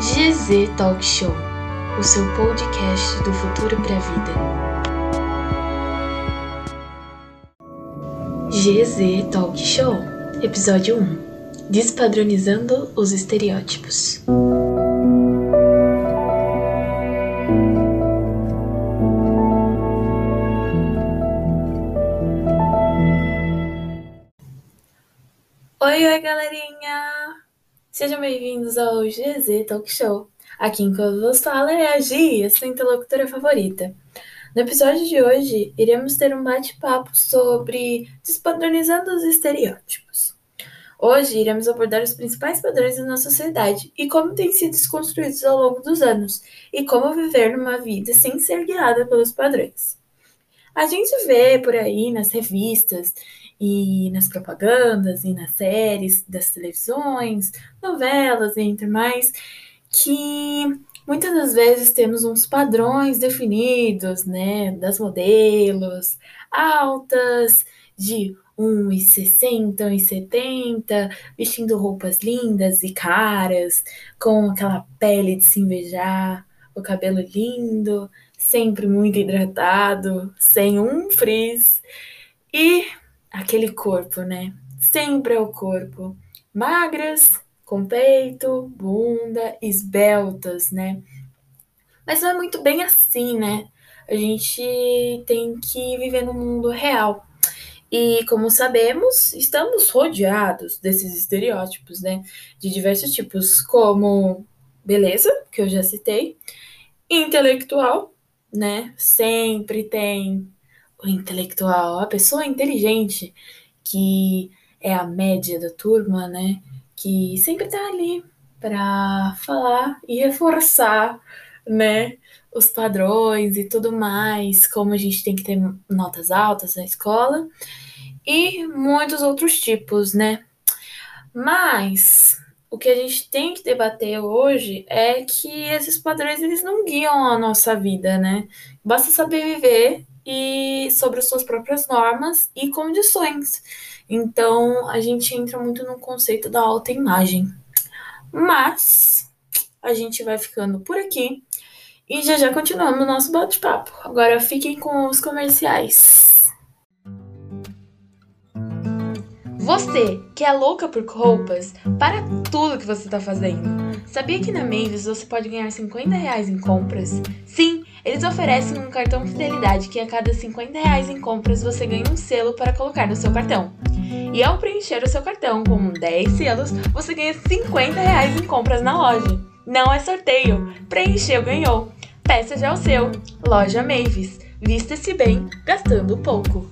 GZ Talk Show, o seu podcast do futuro para a vida. GZ Talk Show, episódio 1 Despadronizando os estereótipos. Oi, oi, galerinha! Sejam bem-vindos ao GZ Talk Show. Aqui em vos fala é a Gi, a sua interlocutora favorita. No episódio de hoje, iremos ter um bate-papo sobre despadronizando os estereótipos. Hoje, iremos abordar os principais padrões da nossa sociedade e como têm sido desconstruídos ao longo dos anos, e como viver numa vida sem ser guiada pelos padrões. A gente vê por aí nas revistas e nas propagandas e nas séries das televisões, novelas, entre mais, que muitas das vezes temos uns padrões definidos, né, das modelos altas, de 1,60, 1,70, vestindo roupas lindas e caras, com aquela pele de se invejar, o cabelo lindo, sempre muito hidratado, sem um frizz. E aquele corpo, né? Sempre é o corpo. Magras, com peito, bunda, esbeltas, né? Mas não é muito bem assim, né? A gente tem que viver no mundo real. E como sabemos, estamos rodeados desses estereótipos, né? De diversos tipos, como beleza, que eu já citei, intelectual, né? Sempre tem o intelectual, a pessoa inteligente, que é a média da turma, né? Que sempre tá ali para falar e reforçar, né? Os padrões e tudo mais, como a gente tem que ter notas altas na escola e muitos outros tipos, né? Mas o que a gente tem que debater hoje é que esses padrões eles não guiam a nossa vida, né? Basta saber viver e sobre suas próprias normas e condições. Então, a gente entra muito no conceito da autoimagem. Mas a gente vai ficando por aqui e já já continuamos o nosso bate-papo. Agora fiquem com os comerciais. Você, que é louca por roupas, para tudo que você está fazendo. Sabia que na Mavis você pode ganhar 50 reais em compras? Sim, eles oferecem um cartão fidelidade que a cada 50 reais em compras você ganha um selo para colocar no seu cartão. E ao preencher o seu cartão com 10 selos, você ganha 50 reais em compras na loja. Não é sorteio, preencheu, ganhou. Peça já o seu. Loja Mavis. Vista-se bem, gastando pouco.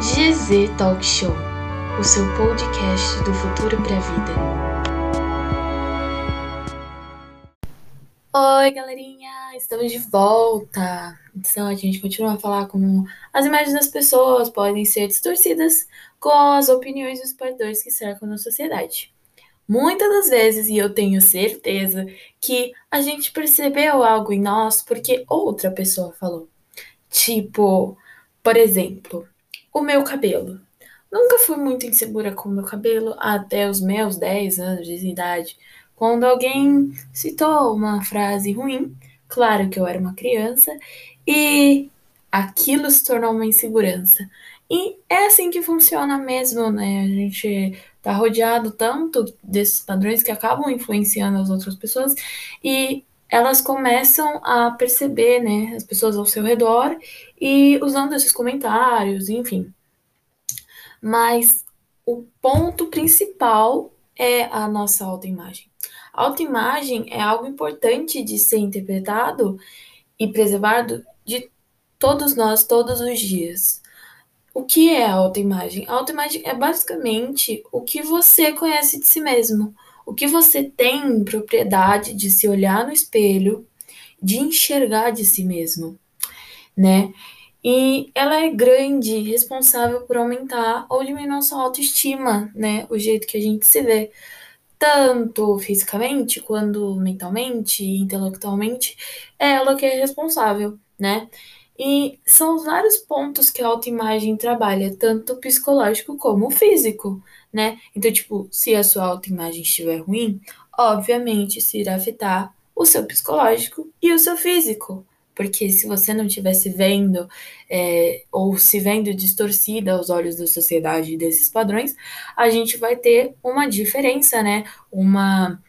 GZ Talk Show, o seu podcast do futuro para a vida. Oi, galerinha, estamos de volta. Então a gente continua a falar como as imagens das pessoas podem ser distorcidas com as opiniões dos padrões que cercam na sociedade. Muitas das vezes, e eu tenho certeza que a gente percebeu algo em nós porque outra pessoa falou. Tipo, por exemplo, o meu cabelo. Nunca fui muito insegura com meu cabelo até os meus 10 anos de idade, quando alguém citou uma frase ruim, claro que eu era uma criança, e aquilo se tornou uma insegurança. E é assim que funciona mesmo, né? A gente tá rodeado tanto desses padrões que acabam influenciando as outras pessoas e elas começam a perceber, né, as pessoas ao seu redor e usando esses comentários, enfim. Mas o ponto principal é a nossa autoimagem. A autoimagem é algo importante de ser interpretado e preservado de todos nós todos os dias. O que é a autoimagem? A autoimagem é basicamente o que você conhece de si mesmo, o que você tem propriedade de se olhar no espelho, de enxergar de si mesmo, né? E ela é grande, responsável por aumentar ou diminuir nossa autoestima, né? O jeito que a gente se vê, tanto fisicamente quanto mentalmente, intelectualmente, é ela que é responsável, né? E são vários pontos que a autoimagem trabalha, tanto psicológico como físico, né? Então, tipo, se a sua autoimagem estiver ruim, obviamente isso irá afetar o seu psicológico e o seu físico. Porque se você não estivesse vendo, é, ou se vendo distorcida aos olhos da sociedade desses padrões, a gente vai ter uma diferença, né? Uma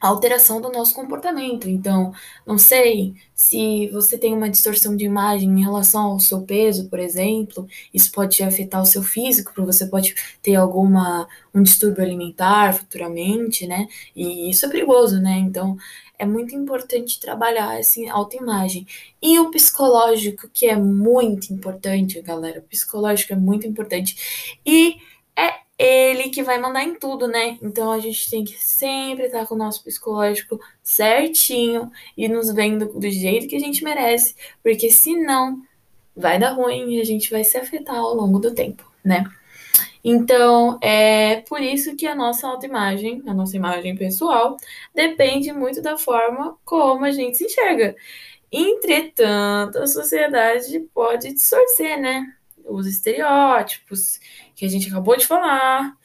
alteração do nosso comportamento. Então, não sei se você tem uma distorção de imagem em relação ao seu peso, por exemplo, isso pode afetar o seu físico, porque você pode ter alguma um distúrbio alimentar futuramente, né? E isso é perigoso, né? Então, é muito importante trabalhar essa autoimagem. E o psicológico, que é muito importante, galera, o psicológico é muito importante. E é ele que vai mandar em tudo, né? Então a gente tem que sempre estar com o nosso psicológico certinho e nos vendo do jeito que a gente merece, porque senão vai dar ruim e a gente vai se afetar ao longo do tempo, né? Então, é por isso que a nossa autoimagem, a nossa imagem pessoal, depende muito da forma como a gente se enxerga. Entretanto, a sociedade pode distorcer, né? Os estereótipos, que a gente acabou de falar,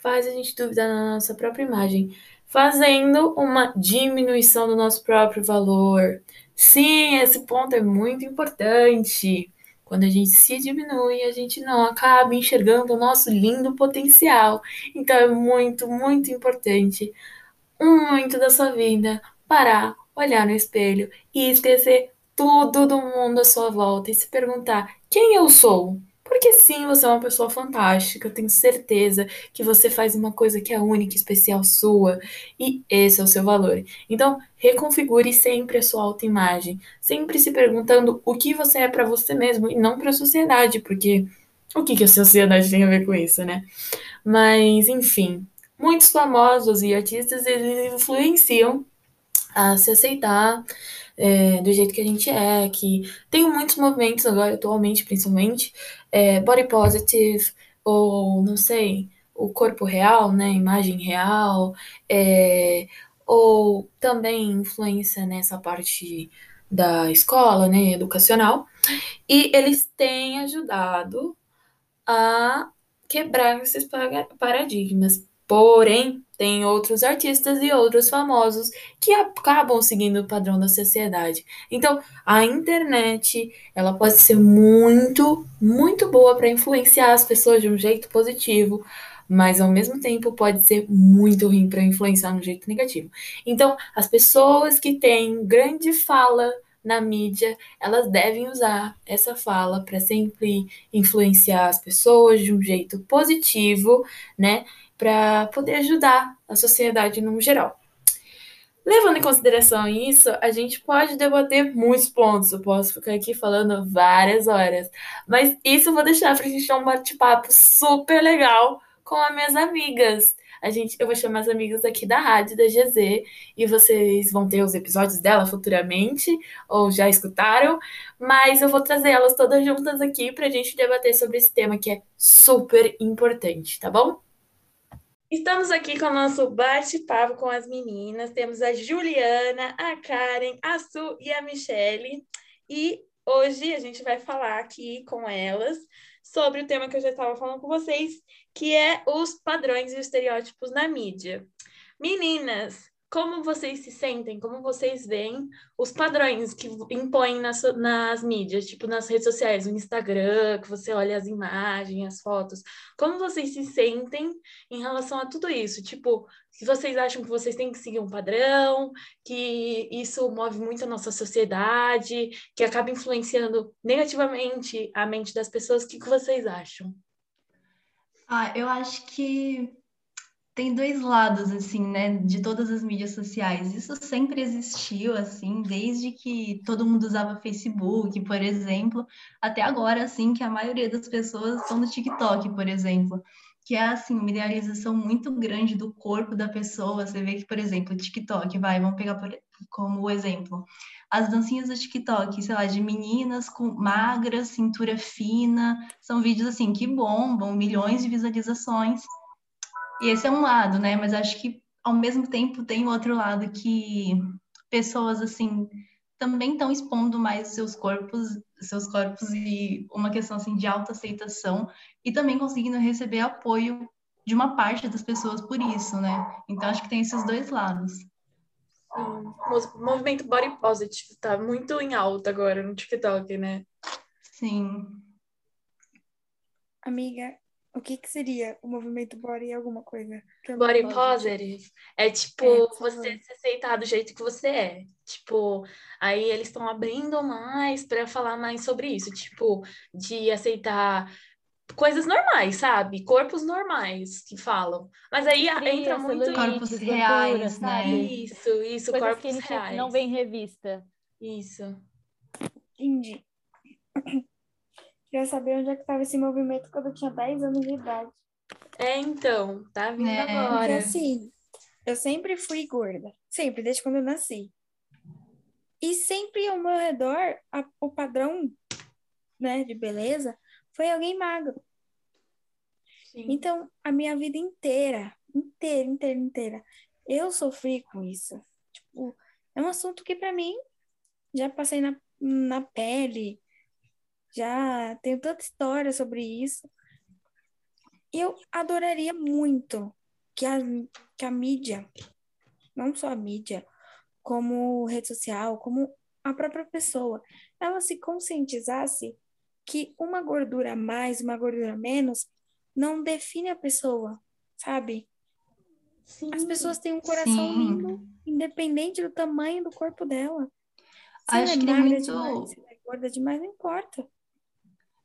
faz a gente duvidar da nossa própria imagem, fazendo uma diminuição do nosso próprio valor. Sim, esse ponto é muito importante. Quando a gente se diminui, a gente não acaba enxergando o nosso lindo potencial. Então é muito, muito importante, muito da sua vida, parar, olhar no espelho e esquecer tudo do mundo à sua volta e se perguntar: quem eu sou? Porque sim, você é uma pessoa fantástica, eu tenho certeza que você faz uma coisa que é única, especial sua, e esse é o seu valor. Então, reconfigure sempre a sua autoimagem, sempre se perguntando o que você é para você mesmo e não para a sociedade, porque o que, que a sociedade tem a ver com isso, né? Mas, enfim, muitos famosos e artistas eles influenciam a se aceitar é, do jeito que a gente é, que tem muitos movimentos agora, atualmente, principalmente, é, body positive, ou não sei, o corpo real, né, imagem real, é, ou também influência nessa parte da escola, né, educacional, e eles têm ajudado a quebrar esses paradigmas. Porém, tem outros artistas e outros famosos que acabam seguindo o padrão da sociedade. Então, a internet, ela pode ser muito, muito boa para influenciar as pessoas de um jeito positivo, mas ao mesmo tempo pode ser muito ruim para influenciar de um jeito negativo. Então, as pessoas que têm grande fala na mídia, elas devem usar essa fala para sempre influenciar as pessoas de um jeito positivo, né? Para poder ajudar a sociedade no geral. Levando em consideração isso, a gente pode debater muitos pontos. Eu posso ficar aqui falando várias horas, mas isso eu vou deixar para a gente ter um bate-papo super legal com as minhas amigas. A gente, eu vou chamar as amigas aqui da rádio, da GZ, e vocês vão ter os episódios dela futuramente, ou já escutaram, mas eu vou trazer elas todas juntas aqui para a gente debater sobre esse tema que é super importante, tá bom? Estamos aqui com o nosso bate-papo com as meninas. Temos a Juliana, a Karen, a Su e a Michele. E hoje a gente vai falar aqui com elas sobre o tema que eu já estava falando com vocês, que é os padrões e estereótipos na mídia. Meninas, como vocês se sentem, como vocês veem os padrões que impõem nas, nas mídias, tipo nas redes sociais, no Instagram, que você olha as imagens, as fotos. Como vocês se sentem em relação a tudo isso? Tipo, se vocês acham que vocês têm que seguir um padrão, que isso move muito a nossa sociedade, que acaba influenciando negativamente a mente das pessoas, o que, que vocês acham? Ah, eu acho que tem dois lados, assim, né, de todas as mídias sociais. Isso sempre existiu, assim, desde que todo mundo usava Facebook, por exemplo, até agora, assim, que a maioria das pessoas estão no TikTok, por exemplo, que é, assim, uma idealização muito grande do corpo da pessoa. Você vê que, por exemplo, TikTok, vai, vamos pegar por, como exemplo, as dancinhas do TikTok, sei lá, de meninas com magras, cintura fina, são vídeos, assim, que bombam, milhões de visualizações, e esse é um lado, né? Mas acho que ao mesmo tempo tem outro lado que pessoas assim também estão expondo mais seus corpos, seus corpos e uma questão assim de autoaceitação e também conseguindo receber apoio de uma parte das pessoas por isso, né? Então acho que tem esses dois lados. Sim. O movimento body positive tá muito em alta agora no TikTok, né? Sim. Amiga, o que, que seria o movimento body alguma coisa? É body positive é tipo é, você se aceitar do jeito que você é. Tipo, aí eles estão abrindo mais para falar mais sobre isso, tipo, de aceitar coisas normais, sabe? Corpos normais que falam. Mas aí entra muito corpos reais, né? Isso, isso, coisas corpos que reais. Não vem em revista. Isso. Entendi. Queria saber onde é que estava esse movimento quando eu tinha 10 anos de idade. É, então, tá vindo é. agora. Porque assim, eu sempre fui gorda. Sempre, desde quando eu nasci. E sempre ao meu redor, a, o padrão né, de beleza foi alguém magro. Sim. Então, a minha vida inteira, inteira, inteira, inteira, eu sofri com isso. Tipo, é um assunto que para mim já passei na, na pele, já tenho tanta história sobre isso. Eu adoraria muito que a, que a mídia, não só a mídia, como rede social, como a própria pessoa, ela se conscientizasse que uma gordura a mais, uma gordura a menos, não define a pessoa, sabe? Sim, As pessoas têm um coração sim. lindo, independente do tamanho do corpo dela. Se Acho ela é que magra muito... demais, se ela é gorda demais, não importa.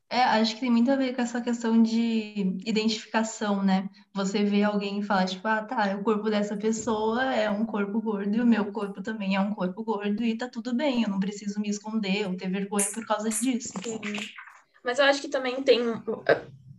É, acho que tem muito a ver com essa questão de identificação, né? Você vê alguém e fala, tipo, ah, tá, o corpo dessa pessoa é um corpo gordo e o meu corpo também é um corpo gordo e tá tudo bem, eu não preciso me esconder ou ter vergonha por causa disso. Sim. Mas eu acho que também tem.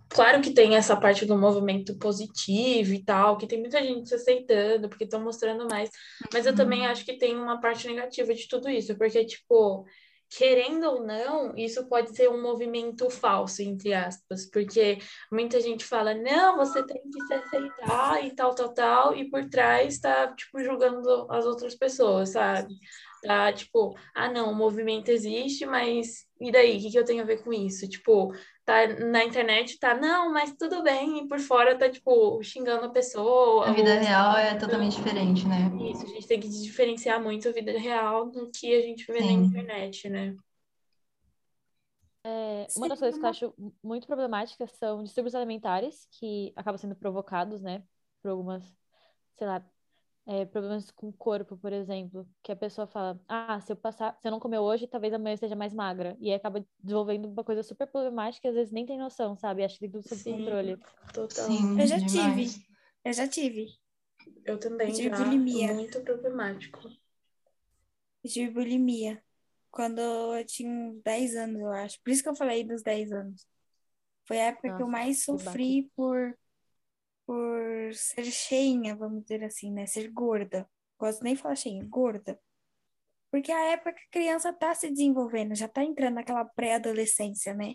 Claro que tem essa parte do movimento positivo e tal, que tem muita gente se aceitando, porque estão mostrando mais. Mas eu também uhum. acho que tem uma parte negativa de tudo isso, porque, tipo, querendo ou não, isso pode ser um movimento falso, entre aspas, porque muita gente fala, não, você tem que se aceitar e tal, tal, tal, e por trás tá, tipo, julgando as outras pessoas, sabe? Tá, tipo, ah, não, o movimento existe, mas e daí? O que, que eu tenho a ver com isso? Tipo, tá na internet, tá, não, mas tudo bem, e por fora tá, tipo, xingando a pessoa. A vida ou... real é totalmente diferente, né? Isso, a gente tem que diferenciar muito a vida real do que a gente vê Sim. na internet, né? É, uma das coisas que eu acho muito problemáticas são distúrbios alimentares que acabam sendo provocados, né, por algumas, sei lá, é, problemas com o corpo, por exemplo, que a pessoa fala, ah, se eu passar, se eu não comer hoje, talvez amanhã esteja mais magra. E aí acaba desenvolvendo uma coisa super problemática, e às vezes nem tem noção, sabe? Acho que tem tudo sob Sim, controle. Total. Sim, eu já demais. tive. Eu já tive. Eu também, eu tive já. bulimia. Muito problemático. Eu tive bulimia. Quando eu tinha 10 anos, eu acho. Por isso que eu falei dos 10 anos. Foi a época Nossa, que eu mais sofri por por ser cheinha, vamos dizer assim, né? Ser gorda. Gosto nem de falar cheinha, gorda. Porque a época que a criança tá se desenvolvendo, já tá entrando naquela pré-adolescência, né?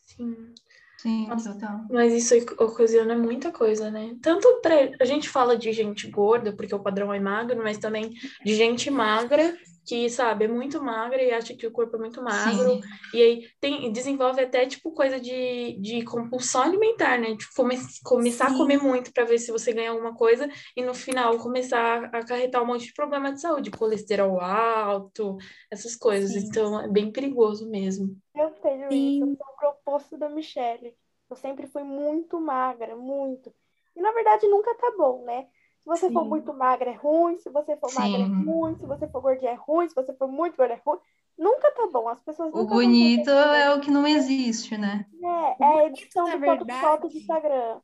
Sim. Sim, total. Mas isso ocasiona muita coisa, né? Tanto pra. A gente fala de gente gorda, porque o padrão é magro, mas também de gente magra que, sabe, é muito magra e acha que o corpo é muito magro. Sim. E aí tem, desenvolve até, tipo, coisa de, de compulsão alimentar, né? Tipo, come, começar Sim. a comer muito para ver se você ganha alguma coisa e no final começar a acarretar um monte de problema de saúde, colesterol alto, essas coisas. Sim. Então, é bem perigoso mesmo. Eu tenho isso, eu sou o proposto da Michelle. Eu sempre fui muito magra, muito. E, na verdade, nunca tá bom, né? Se você Sim. for muito magra é ruim, se você for Sim. magra é ruim, se você for gordinha é ruim, se você for muito gorda é ruim. Nunca tá bom. As pessoas O bonito é o que não existe, né? É, é a edição do verdade, foto do Instagram.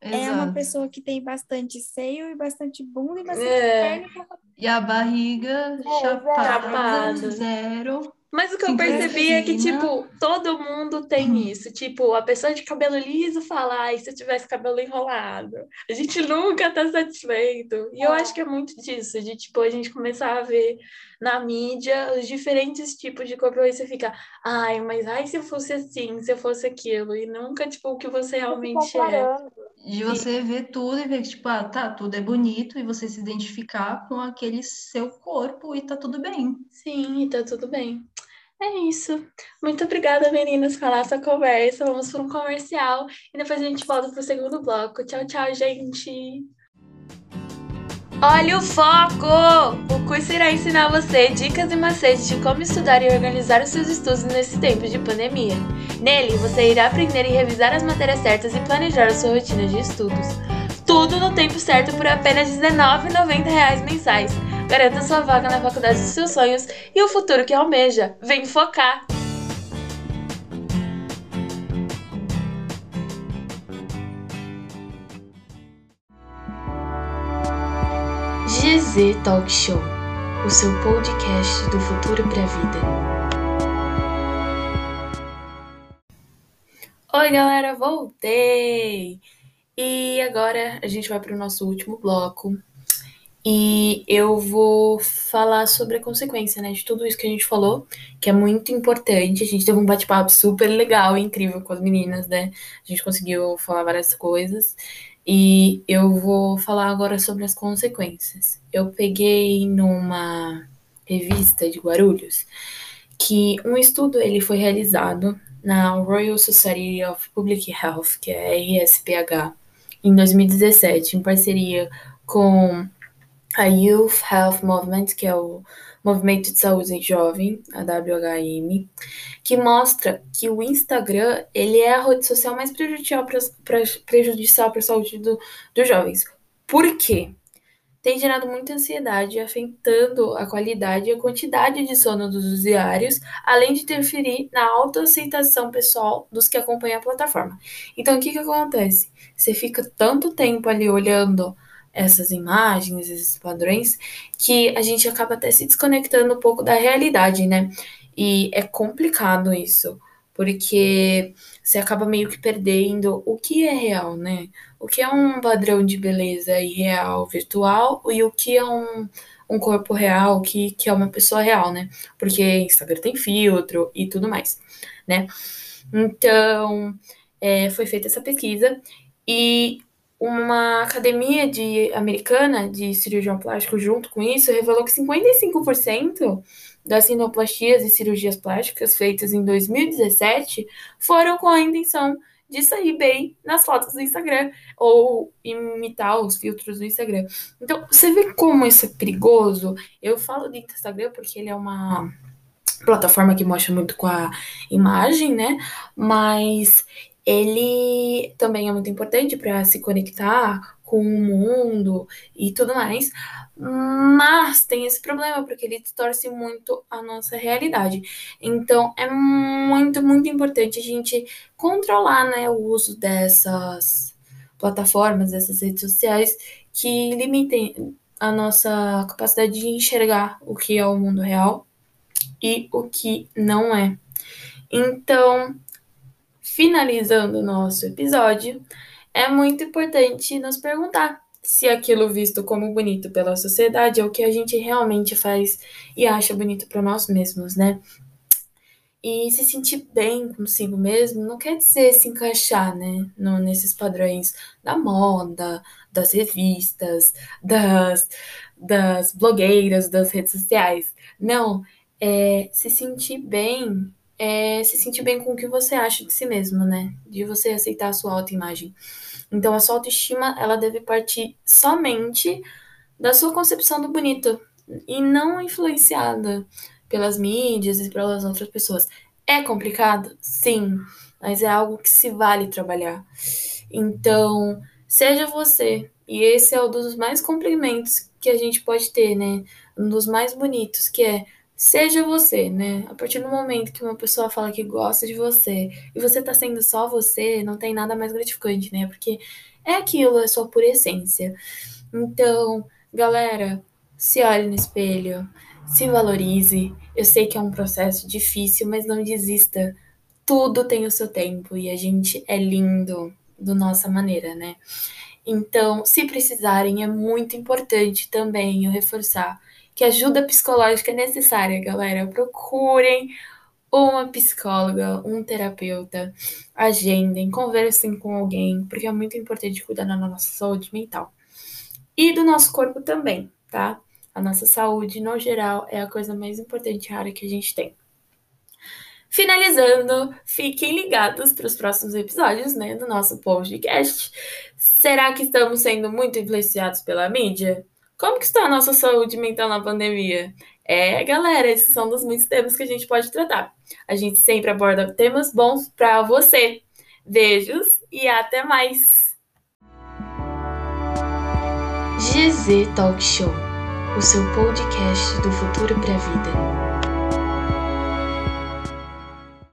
É uma pessoa que tem bastante seio e bastante bunda e bastante é. perna. E a barriga é, chapada, zero. Mas o que eu percebi é que, tipo, todo mundo tem uhum. isso. Tipo, a pessoa de cabelo liso fala, ai, se eu tivesse cabelo enrolado. A gente nunca tá satisfeito. E eu é. acho que é muito disso, de, tipo, a gente começar a ver na mídia os diferentes tipos de corpo. Aí você fica, ai, mas ai, se eu fosse assim, se eu fosse aquilo. E nunca, tipo, o que você realmente é. De você ver tudo e ver que, tipo, ah, tá, tudo é bonito e você se identificar com aquele seu corpo e tá tudo bem. Sim, e tá tudo bem. É isso. Muito obrigada, meninas, pela essa conversa. Vamos para um comercial e depois a gente volta para o segundo bloco. Tchau, tchau, gente. Olha o foco! O curso irá ensinar você dicas e macetes de como estudar e organizar os seus estudos nesse tempo de pandemia. Nele, você irá aprender e revisar as matérias certas e planejar a sua rotina de estudos. Tudo no tempo certo por apenas R$19,90 mensais. Garanta sua vaga na faculdade dos seus sonhos e o futuro que almeja. Vem focar! GZ Talk Show, o seu podcast do futuro para a vida. Oi, galera, voltei! E agora a gente vai para o nosso último bloco. E eu vou falar sobre a consequência, né, de tudo isso que a gente falou, que é muito importante. A gente teve um bate-papo super legal e incrível com as meninas, né? A gente conseguiu falar várias coisas. E eu vou falar agora sobre as consequências. Eu peguei numa revista de Guarulhos que um estudo ele foi realizado na Royal Society of Public Health, que é RSPH, em 2017, em parceria com a Youth Health Movement, que é o Movimento de Saúde Jovem, a WHM, que mostra que o Instagram ele é a rede social mais prejudicial para a saúde do, dos jovens. Por quê? Tem gerado muita ansiedade, afetando a qualidade e a quantidade de sono dos usuários, além de interferir na autoaceitação pessoal dos que acompanham a plataforma. Então, o que, que acontece? Você fica tanto tempo ali olhando essas imagens, esses padrões, que a gente acaba até se desconectando um pouco da realidade, né? E é complicado isso, porque você acaba meio que perdendo o que é real, né? O que é um padrão de beleza irreal, virtual, e o que é um, um corpo real, que, que é uma pessoa real, né? Porque Instagram tem filtro e tudo mais, né? Então, é, foi feita essa pesquisa e uma academia de americana de cirurgião plástico junto com isso revelou que 55% das sinoplastias e cirurgias plásticas feitas em 2017 foram com a intenção de sair bem nas fotos do Instagram ou imitar os filtros do Instagram. Então, você vê como isso é perigoso? Eu falo de Instagram porque ele é uma plataforma que mostra muito com a imagem, né? Mas ele também é muito importante para se conectar com o mundo e tudo mais, mas tem esse problema porque ele distorce muito a nossa realidade. Então é muito, muito importante a gente controlar né, o uso dessas plataformas, dessas redes sociais que limitem a nossa capacidade de enxergar o que é o mundo real e o que não é. Então, finalizando o nosso episódio, é muito importante nos perguntar se aquilo visto como bonito pela sociedade é o que a gente realmente faz e acha bonito para nós mesmos, né? E se sentir bem consigo mesmo não quer dizer se encaixar, né, no, nesses padrões da moda, das revistas, das, das blogueiras, das redes sociais. Não, é se sentir bem é se sentir bem com o que você acha de si mesmo, né? De você aceitar a sua autoimagem. Então, a sua autoestima, ela deve partir somente da sua concepção do bonito e não influenciada pelas mídias e pelas outras pessoas. É complicado? Sim, mas é algo que se vale trabalhar. Então, seja você. E esse é um dos mais cumprimentos que a gente pode ter, né? Um dos mais bonitos, que é Seja você, né? A partir do momento que uma pessoa fala que gosta de você e você tá sendo só você, não tem nada mais gratificante, né? Porque é aquilo, é sua pura essência. Então, galera, se olhe no espelho, se valorize. Eu sei que é um processo difícil, mas não desista. Tudo tem o seu tempo e a gente é lindo da nossa maneira, né? Então, se precisarem, é muito importante também eu reforçar que ajuda psicológica é necessária, galera. Procurem uma psicóloga, um terapeuta, agendem, conversem com alguém, porque é muito importante cuidar da nossa saúde mental. E do nosso corpo também, tá? A nossa saúde, no geral, é a coisa mais importante e rara que a gente tem. Finalizando, fiquem ligados para os próximos episódios, né, do nosso podcast. Será que estamos sendo muito influenciados pela mídia? Como que está a nossa saúde mental na pandemia? É, galera, esses são dos muitos temas que a gente pode tratar. A gente sempre aborda temas bons para você. Beijos e até mais. GZ Talk Show, o seu podcast do futuro para a vida.